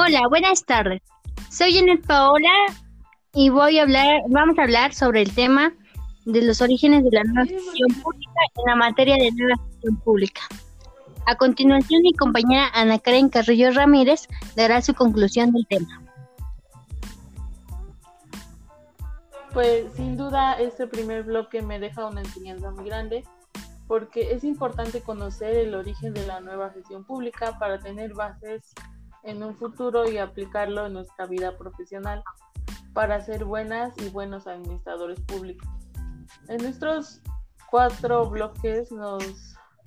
Hola, buenas tardes. Soy Janet Paola y voy a hablar, vamos a hablar sobre el tema de los orígenes de la nueva gestión pública en la materia de nueva gestión pública. A continuación, mi compañera Ana Karen Carrillo Ramírez dará su conclusión del tema. Pues sin duda este primer bloque me deja una enseñanza muy grande porque es importante conocer el origen de la nueva gestión pública para tener bases en un futuro y aplicarlo en nuestra vida profesional para ser buenas y buenos administradores públicos. En nuestros cuatro bloques nos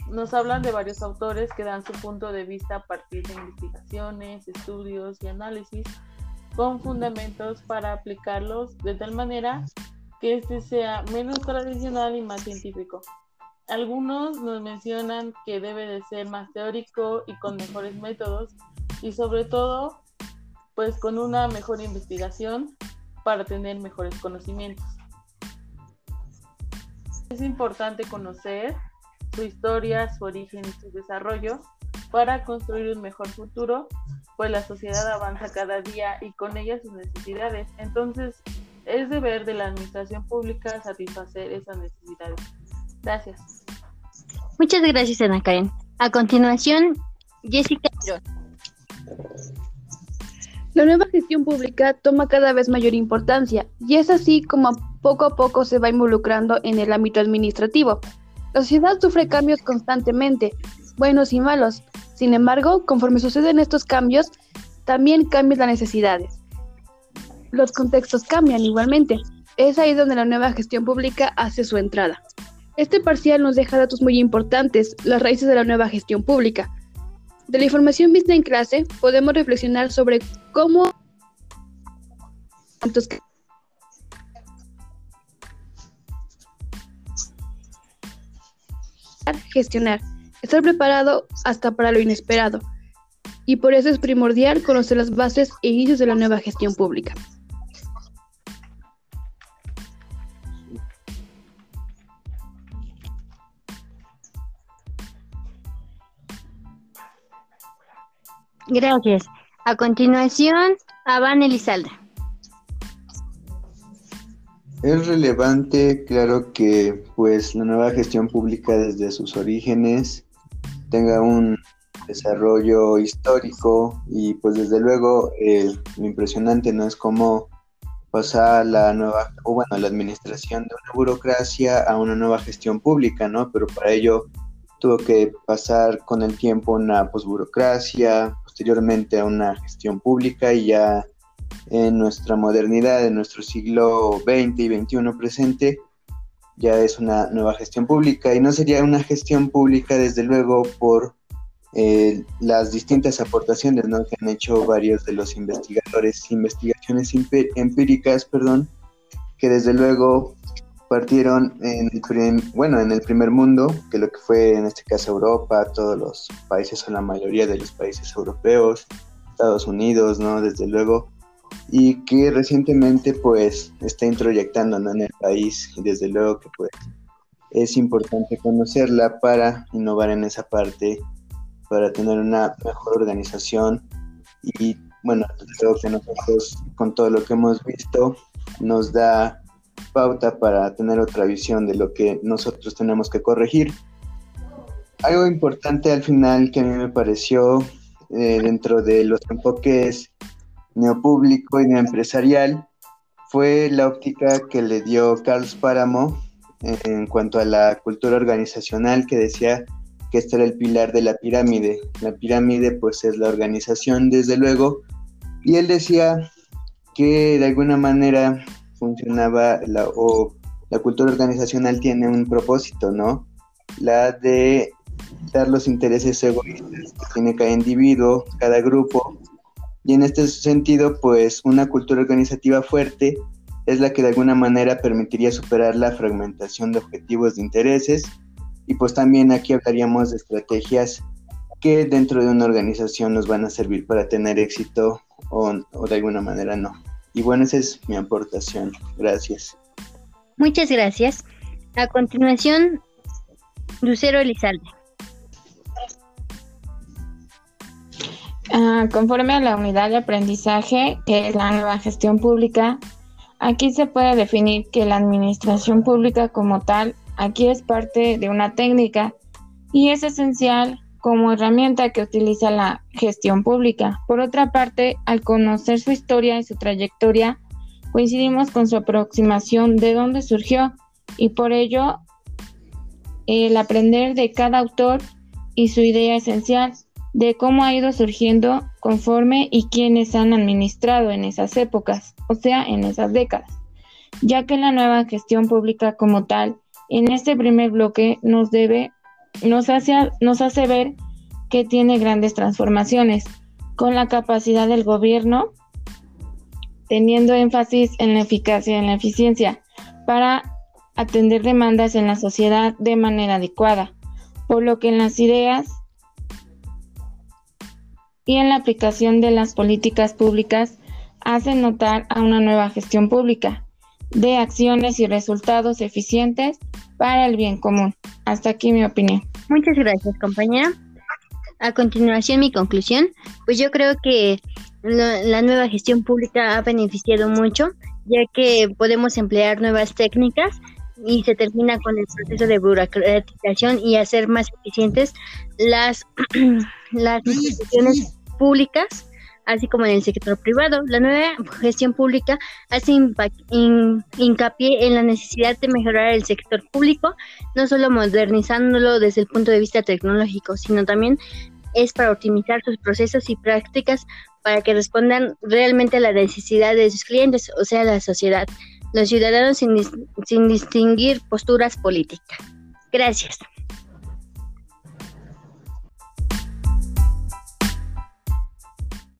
nos hablan de varios autores que dan su punto de vista a partir de investigaciones, estudios y análisis con fundamentos para aplicarlos de tal manera que este sea menos tradicional y más científico. Algunos nos mencionan que debe de ser más teórico y con mejores métodos y sobre todo pues con una mejor investigación para tener mejores conocimientos. Es importante conocer su historia, su origen y su desarrollo para construir un mejor futuro, pues la sociedad avanza cada día y con ella sus necesidades. Entonces, es deber de la administración pública satisfacer esas necesidades. Gracias. Muchas gracias, Ana Karen. A continuación, Jessica. La nueva gestión pública toma cada vez mayor importancia y es así como poco a poco se va involucrando en el ámbito administrativo. La sociedad sufre cambios constantemente, buenos y malos. Sin embargo, conforme suceden estos cambios, también cambian las necesidades. Los contextos cambian igualmente. Es ahí donde la nueva gestión pública hace su entrada. Este parcial nos deja datos muy importantes, las raíces de la nueva gestión pública. De la información vista en clase, podemos reflexionar sobre cómo gestionar, estar preparado hasta para lo inesperado. Y por eso es primordial conocer las bases e inicios de la nueva gestión pública. Gracias. A continuación, Avan Elizalde. Es relevante, claro, que pues la nueva gestión pública desde sus orígenes tenga un desarrollo histórico y pues desde luego lo impresionante no es cómo pasar la nueva, o bueno, la administración de una burocracia a una nueva gestión pública, ¿no? Pero para ello tuvo que pasar con el tiempo una posburocracia, posteriormente a una gestión pública y ya en nuestra modernidad, en nuestro siglo XX y XXI presente, ya es una nueva gestión pública. Y no sería una gestión pública desde luego por eh, las distintas aportaciones que han hecho varios de los investigadores, investigaciones empíricas, perdón, que desde luego partieron en el, bueno, en el primer mundo, que lo que fue en este caso Europa, todos los países o la mayoría de los países europeos, Estados Unidos, ¿no? Desde luego, y que recientemente pues está introyectando en el país y desde luego que pues es importante conocerla para innovar en esa parte, para tener una mejor organización. Y bueno, creo que nosotros con todo lo que hemos visto nos da pauta para tener otra visión de lo que nosotros tenemos que corregir. Algo importante al final que a mí me pareció eh, dentro de los enfoques neopúblico y neoempresarial fue la óptica que le dio Carlos Páramo en cuanto a la cultura organizacional que decía que este era el pilar de la pirámide. La pirámide pues es la organización desde luego y él decía que de alguna manera funcionaba la, o la cultura organizacional tiene un propósito, ¿no? La de dar los intereses egoístas que tiene cada individuo, cada grupo y en este sentido, pues una cultura organizativa fuerte es la que de alguna manera permitiría superar la fragmentación de objetivos de intereses y pues también aquí hablaríamos de estrategias que dentro de una organización nos van a servir para tener éxito o, de alguna manera no. Y bueno, esa es mi aportación. Gracias. Muchas gracias. A continuación, Lucero Elizalde. Ah, conforme a la unidad de aprendizaje, que es la nueva gestión pública, aquí se puede definir que la administración pública como tal, aquí es parte de una técnica y es esencial como herramienta que utiliza la gestión pública. Por otra parte, al conocer su historia y su trayectoria, coincidimos con su aproximación de dónde surgió y por ello el aprender de cada autor y su idea esencial de cómo ha ido surgiendo conforme y quiénes han administrado en esas épocas, o sea, en esas décadas, ya que la nueva gestión pública como tal, en este primer bloque nos debe, nos hace, nos hace ver que tiene grandes transformaciones, con la capacidad del gobierno, teniendo énfasis en la eficacia y en la eficiencia, para atender demandas en la sociedad de manera adecuada, por lo que en las ideas y en la aplicación de las políticas públicas hace notar a una nueva gestión pública de acciones y resultados eficientes para el bien común. Hasta aquí mi opinión. Muchas gracias, compañera. A continuación, mi conclusión. Pues yo creo que la, nueva gestión pública ha beneficiado mucho, ya que podemos emplear nuevas técnicas y se termina con el proceso de burocratización y hacer más eficientes las, las instituciones públicas, así como en el sector privado. La nueva gestión pública hace hincapié en la necesidad de mejorar el sector público, no solo modernizándolo desde el punto de vista tecnológico, sino también es para optimizar sus procesos y prácticas para que respondan realmente a la necesidad de sus clientes, o sea, la sociedad los ciudadanos sin, sin distinguir posturas políticas. Gracias.